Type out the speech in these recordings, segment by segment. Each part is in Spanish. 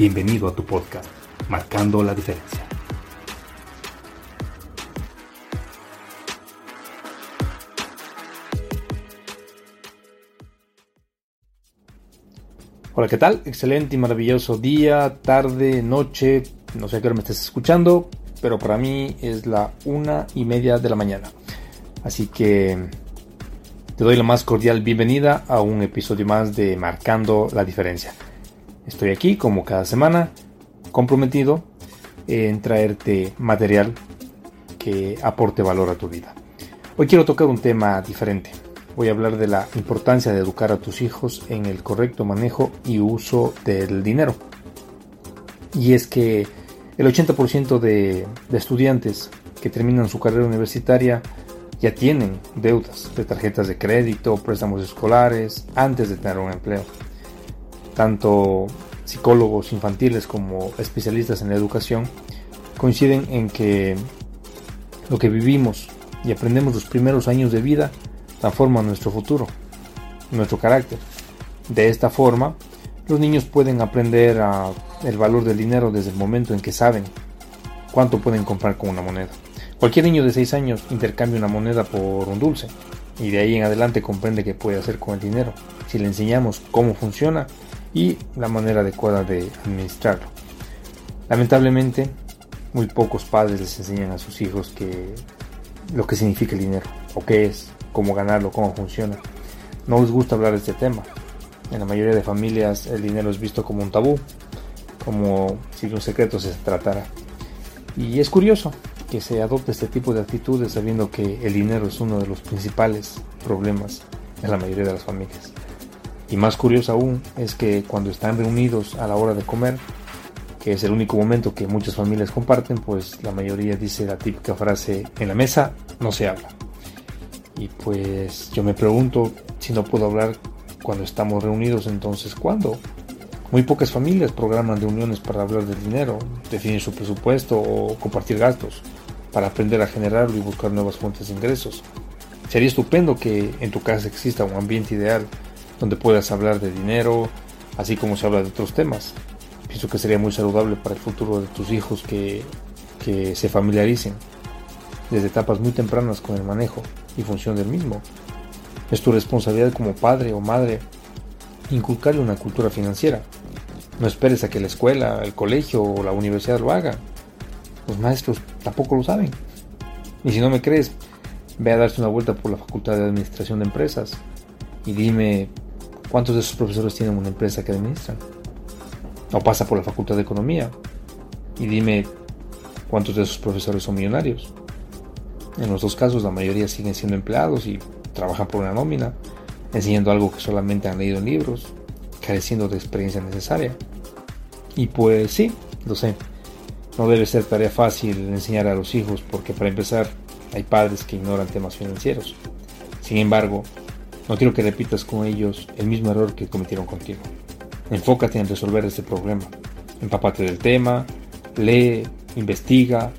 Bienvenido a tu podcast, Marcando la Diferencia. Hola, ¿qué tal? Excelente y maravilloso día, tarde, noche, no sé a qué hora me estés escuchando, pero para mí es la una y media de la mañana. Así que te doy la más cordial bienvenida a un episodio más de Marcando la Diferencia. Estoy aquí, como cada semana, comprometido en traerte material que aporte valor a tu vida. Hoy quiero tocar un tema diferente. Voy a hablar de la importancia de educar a tus hijos en el correcto manejo y uso del dinero. Y es que el 80% de, estudiantes que terminan su carrera universitaria ya tienen deudas de tarjetas de crédito, préstamos escolares, antes de tener un empleo tanto psicólogos infantiles como especialistas en la educación coinciden en que lo que vivimos y aprendemos los primeros años de vida transforma nuestro futuro, nuestro carácter. De esta forma, los niños pueden aprender el valor del dinero desde el momento en que saben cuánto pueden comprar con una moneda. Cualquier niño de 6 años intercambia una moneda por un dulce y de ahí en adelante comprende qué puede hacer con el dinero. Si le enseñamos cómo funciona, y la manera adecuada de administrarlo. Lamentablemente, muy pocos padres les enseñan a sus hijos que lo que significa el dinero, o qué es, cómo ganarlo, cómo funciona. No les gusta hablar de este tema. En la mayoría de familias el dinero es visto como un tabú, como si un secreto se tratara. Y es curioso que se adopte este tipo de actitudes sabiendo que el dinero es uno de los principales problemas en la mayoría de las familias. Y más curioso aún es que cuando están reunidos a la hora de comer, que es el único momento que muchas familias comparten, pues la mayoría dice la típica frase, en la mesa no se habla. Y pues yo me pregunto, si no puedo hablar cuando estamos reunidos, entonces ¿cuándo? Muy pocas familias programan reuniones para hablar del dinero, definir su presupuesto o compartir gastos, para aprender a generarlo y buscar nuevas fuentes de ingresos. Sería estupendo que en tu casa exista un ambiente ideal donde puedas hablar de dinero, así como se habla de otros temas. Pienso que sería muy saludable para el futuro de tus hijos que, que se familiaricen desde etapas muy tempranas con el manejo y función del mismo. Es tu responsabilidad como padre o madre inculcarle una cultura financiera. No esperes a que la escuela, el colegio o la universidad lo hagan. Los maestros tampoco lo saben. Y si no me crees, ve a darse una vuelta por la Facultad de Administración de Empresas y dime ¿Cuántos de esos profesores tienen una empresa que administran? O pasa por la Facultad de Economía. Y dime cuántos de esos profesores son millonarios. En los dos casos la mayoría siguen siendo empleados y trabajan por una nómina, enseñando algo que solamente han leído en libros, careciendo de experiencia necesaria. Y pues sí, lo sé. No debe ser tarea fácil enseñar a los hijos porque para empezar hay padres que ignoran temas financieros. Sin embargo, no quiero que repitas con ellos el mismo error que cometieron contigo. Enfócate en resolver este problema. Empápate del tema, lee, investiga,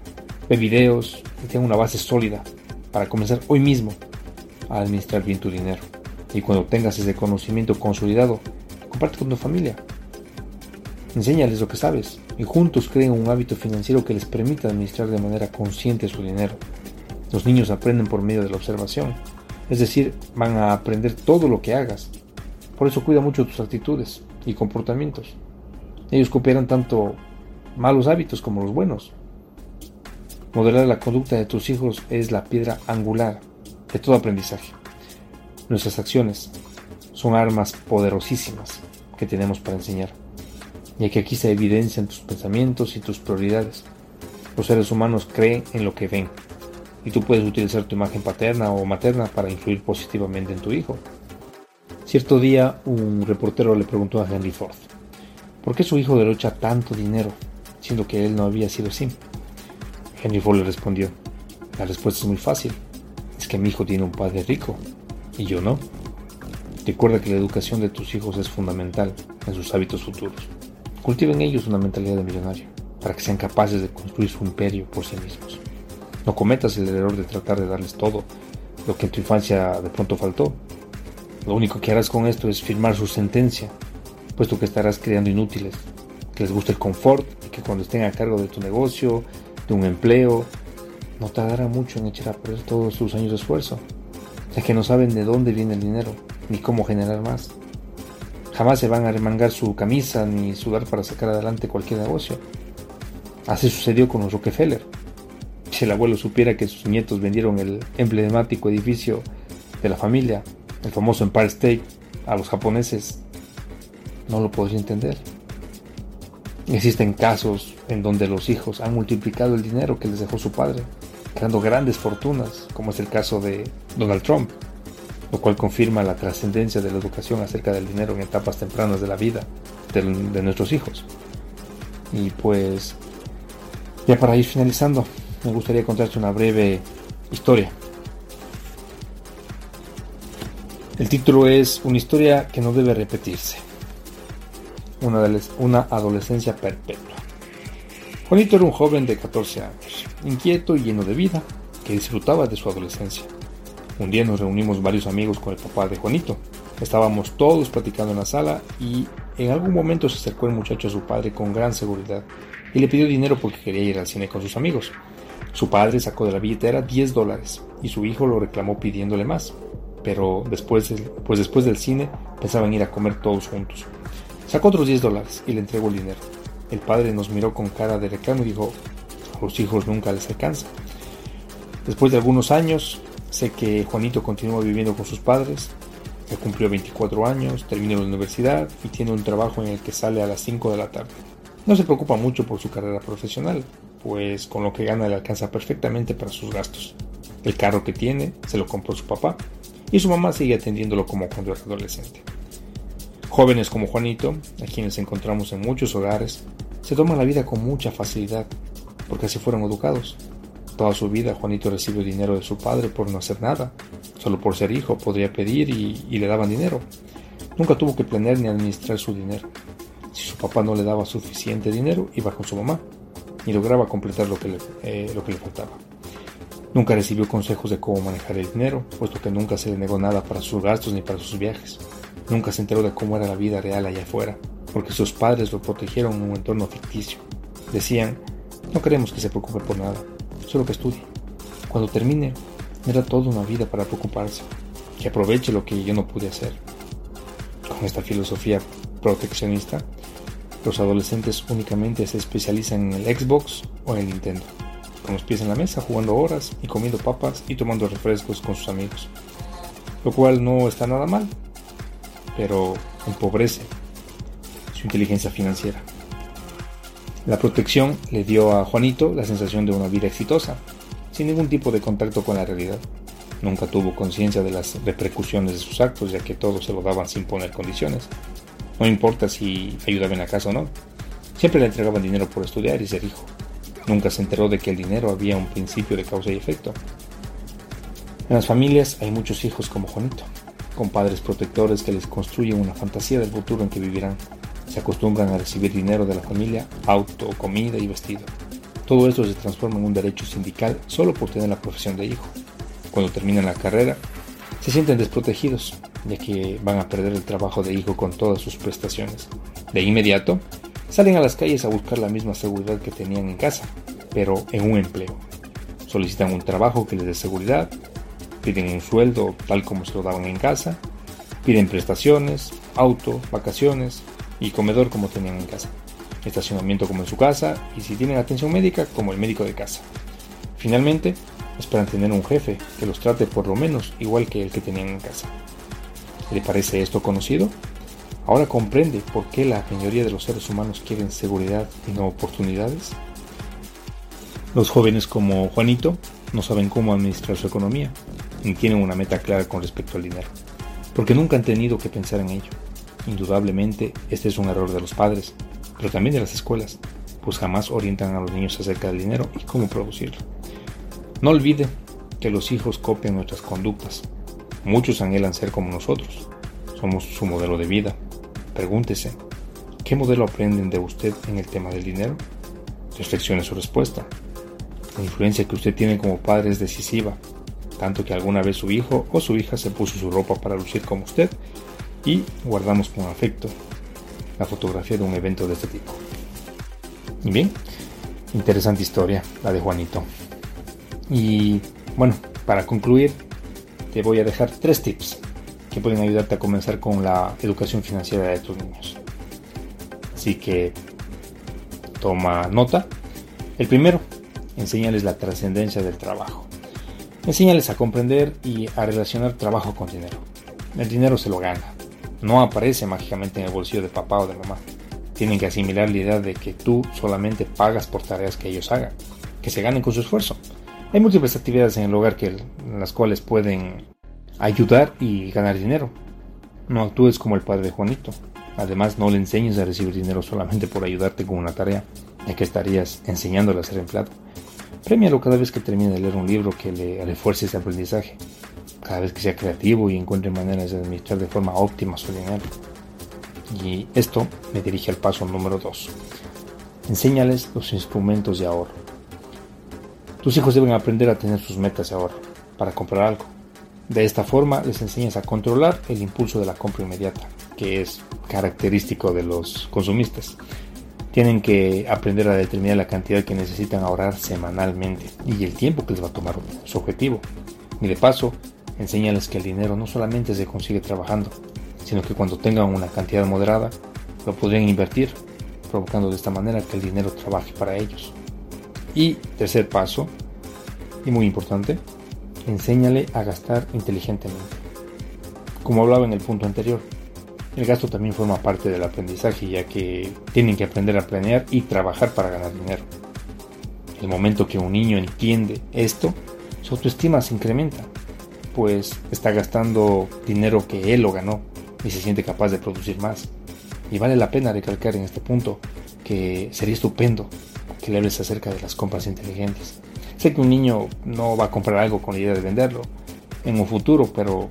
ve videos y tenga una base sólida para comenzar hoy mismo a administrar bien tu dinero. Y cuando tengas ese conocimiento consolidado, comparte con tu familia. Enséñales lo que sabes y juntos creen un hábito financiero que les permita administrar de manera consciente su dinero. Los niños aprenden por medio de la observación es decir, van a aprender todo lo que hagas. Por eso cuida mucho tus actitudes y comportamientos. Ellos copiarán tanto malos hábitos como los buenos. Modelar la conducta de tus hijos es la piedra angular de todo aprendizaje. Nuestras acciones son armas poderosísimas que tenemos para enseñar, ya que aquí se evidencian tus pensamientos y tus prioridades. Los seres humanos creen en lo que ven, y tú puedes utilizar tu imagen paterna o materna para influir positivamente en tu hijo. Cierto día un reportero le preguntó a Henry Ford, ¿por qué su hijo derrocha tanto dinero, siendo que él no había sido así? Henry Ford le respondió, la respuesta es muy fácil, es que mi hijo tiene un padre rico y yo no. Recuerda que la educación de tus hijos es fundamental en sus hábitos futuros. Cultiva en ellos una mentalidad de millonario, para que sean capaces de construir su imperio por sí mismos. No cometas el error de tratar de darles todo lo que en tu infancia de pronto faltó. Lo único que harás con esto es firmar su sentencia, puesto que estarás creando inútiles, que les guste el confort y que cuando estén a cargo de tu negocio, de un empleo, no tardará mucho en echar a perder todos sus años de esfuerzo, ya que no saben de dónde viene el dinero ni cómo generar más. Jamás se van a remangar su camisa ni sudar para sacar adelante cualquier negocio. Así sucedió con los Rockefeller. Si el abuelo supiera que sus nietos vendieron el emblemático edificio de la familia, el famoso Empire State, a los japoneses, no lo podría entender. Existen casos en donde los hijos han multiplicado el dinero que les dejó su padre, creando grandes fortunas, como es el caso de Donald Trump lo cual confirma la trascendencia de la educación acerca del dinero en etapas tempranas de la vida de, nuestros hijos. Y pues, ya para ir finalizando, me gustaría contarte una breve historia. El título es Una historia que no debe repetirse. Una, una adolescencia perpetua. Juanito era un joven de 14 años, inquieto y lleno de vida, que disfrutaba de su adolescencia. Un día nos reunimos varios amigos con el papá de Juanito. Estábamos todos platicando en la sala y en algún momento se acercó el muchacho a su padre con gran seguridad y le pidió dinero porque quería ir al cine con sus amigos. Su padre sacó de la billetera 10 dólares y su hijo lo reclamó pidiéndole más, pero después, pues después del cine pensaban ir a comer todos juntos. Sacó otros 10 dólares y le entregó el dinero. El padre nos miró con cara de reclamo y dijo, a los hijos nunca les alcanza. Después de algunos años, Sé que Juanito continúa viviendo con sus padres, ya cumplió 24 años, terminó la universidad y tiene un trabajo en el que sale a las 5 de la tarde. No se preocupa mucho por su carrera profesional, pues con lo que gana le alcanza perfectamente para sus gastos. El carro que tiene se lo compró su papá y su mamá sigue atendiéndolo como cuando era adolescente. Jóvenes como Juanito, a quienes encontramos en muchos hogares, se toman la vida con mucha facilidad, porque así fueron educados. Toda su vida Juanito recibió dinero de su padre por no hacer nada. Solo por ser hijo podría pedir y, le daban dinero. Nunca tuvo que planear ni administrar su dinero. Si su papá no le daba suficiente dinero, iba con su mamá y lograba completar lo que le, eh, lo que le faltaba. Nunca recibió consejos de cómo manejar el dinero, puesto que nunca se le negó nada para sus gastos ni para sus viajes. Nunca se enteró de cómo era la vida real allá afuera, porque sus padres lo protegieron en un entorno ficticio. Decían, no queremos que se preocupe por nada, solo que estudie. Cuando termine, era toda una vida para preocuparse, que aproveche lo que yo no pude hacer. Con esta filosofía proteccionista, los adolescentes únicamente se especializan en el Xbox o en el Nintendo, con los pies en la mesa, jugando horas y comiendo papas y tomando refrescos con sus amigos. Lo cual no está nada mal, pero empobrece su inteligencia financiera. La protección le dio a Juanito la sensación de una vida exitosa, sin ningún tipo de contacto con la realidad. Nunca tuvo conciencia de las repercusiones de sus actos, ya que todos se lo daban sin poner condiciones. No importa si ayudaba en la casa o no. Siempre le entregaban dinero por estudiar y ser hijo. Nunca se enteró de que el dinero había un principio de causa y efecto. En las familias hay muchos hijos como Juanito, con padres protectores que les construyen una fantasía del futuro en que vivirán se acostumbran a recibir dinero de la familia, auto, comida y vestido. Todo esto se transforma en un derecho sindical solo por tener la profesión de hijo. Cuando terminan la carrera, se sienten desprotegidos, ya que van a perder el trabajo de hijo con todas sus prestaciones. De inmediato, salen a las calles a buscar la misma seguridad que tenían en casa, pero en un empleo. Solicitan un trabajo que les dé seguridad, piden un sueldo tal como se lo daban en casa, piden prestaciones, auto, vacaciones, y comedor como tenían en casa. estacionamiento como en su casa y si tienen atención médica como el médico de casa. Finalmente, esperan tener un jefe que los trate por lo menos igual que el que tenían en casa. ¿Le parece esto conocido? Ahora comprende por qué la mayoría de los seres humanos quieren seguridad y no oportunidades. Los jóvenes como Juanito no saben cómo administrar su economía, ni tienen una meta clara con respecto al dinero, porque nunca han tenido que pensar en ello. Indudablemente, este es un error de los padres, pero también de las escuelas, pues jamás orientan a los niños acerca del dinero y cómo producirlo. No olvide que los hijos copian nuestras conductas. Muchos anhelan ser como nosotros. Somos su modelo de vida. Pregúntese, ¿qué modelo aprenden de usted en el tema del dinero? Reflexione su respuesta. La influencia que usted tiene como padre es decisiva, tanto que alguna vez su hijo o su hija se puso su ropa para lucir como usted y guardamos con afecto la fotografía de un evento de este tipo. Y bien, interesante historia, la de Juanito. Y bueno, para concluir, te voy a dejar tres tips que pueden ayudarte a comenzar con la educación financiera de tus niños. Así que toma nota. El primero, enséñales la trascendencia del trabajo. Enséñales a comprender y a relacionar trabajo con dinero. El dinero se lo gana, no aparece mágicamente en el bolsillo de papá o de mamá. Tienen que asimilar la idea de que tú solamente pagas por tareas que ellos hagan, que se ganen con su esfuerzo. Hay múltiples actividades en el hogar que, las cuales pueden ayudar y ganar dinero. No actúes como el padre de Juanito. Además, no le enseñes a recibir dinero solamente por ayudarte con una tarea, ya que estarías enseñándole a ser empleado. Premialo cada vez que termine de leer un libro que le refuerce ese aprendizaje cada vez que sea creativo y encuentre maneras de administrar de forma óptima su dinero. Y esto me dirige al paso número 2. Enséñales los instrumentos de ahorro. Tus hijos deben aprender a tener sus metas de ahorro para comprar algo. De esta forma les enseñas a controlar el impulso de la compra inmediata, que es característico de los consumistas. Tienen que aprender a determinar la cantidad que necesitan ahorrar semanalmente y el tiempo que les va a tomar su objetivo. Y de paso, Enséñales que el dinero no solamente se consigue trabajando, sino que cuando tengan una cantidad moderada, lo podrían invertir, provocando de esta manera que el dinero trabaje para ellos. Y tercer paso, y muy importante, enséñale a gastar inteligentemente. Como hablaba en el punto anterior, el gasto también forma parte del aprendizaje, ya que tienen que aprender a planear y trabajar para ganar dinero. El momento que un niño entiende esto, su autoestima se incrementa pues está gastando dinero que él lo ganó y se siente capaz de producir más. Y vale la pena recalcar en este punto que sería estupendo que le hables acerca de las compras inteligentes. Sé que un niño no va a comprar algo con la idea de venderlo en un futuro, pero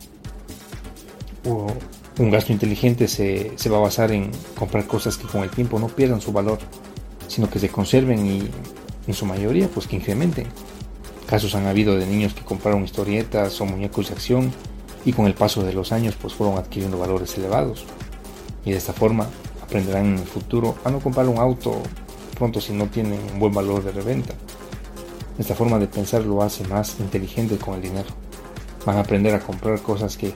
un gasto inteligente se, se va a basar en comprar cosas que con el tiempo no pierdan su valor, sino que se conserven y en su mayoría pues que incrementen. Casos han habido de niños que compraron historietas o muñecos de acción y con el paso de los años pues fueron adquiriendo valores elevados. Y de esta forma aprenderán en el futuro a no comprar un auto pronto si no tienen un buen valor de reventa. Esta forma de pensar lo hace más inteligente con el dinero. Van a aprender a comprar cosas que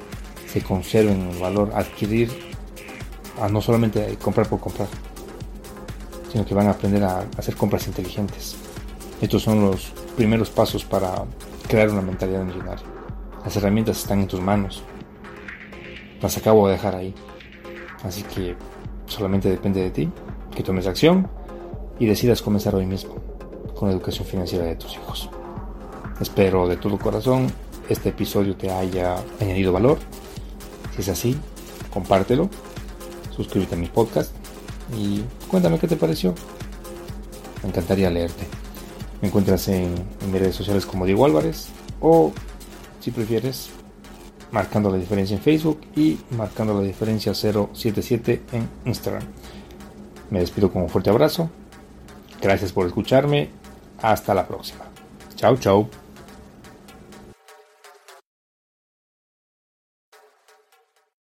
se conserven en valor, adquirir, a no solamente comprar por comprar, sino que van a aprender a hacer compras inteligentes. Estos son los primeros pasos para crear una mentalidad millonaria. Las herramientas están en tus manos. Las acabo de dejar ahí. Así que solamente depende de ti que tomes acción y decidas comenzar hoy mismo con la educación financiera de tus hijos. Espero de todo corazón este episodio te haya añadido valor. Si es así, compártelo, suscríbete a mi podcast y cuéntame qué te pareció. Me encantaría leerte. Me encuentras en, mis redes sociales como Diego Álvarez o, si prefieres, marcando la diferencia en Facebook y marcando la diferencia 077 en Instagram. Me despido con un fuerte abrazo. Gracias por escucharme. Hasta la próxima. Chao, chao.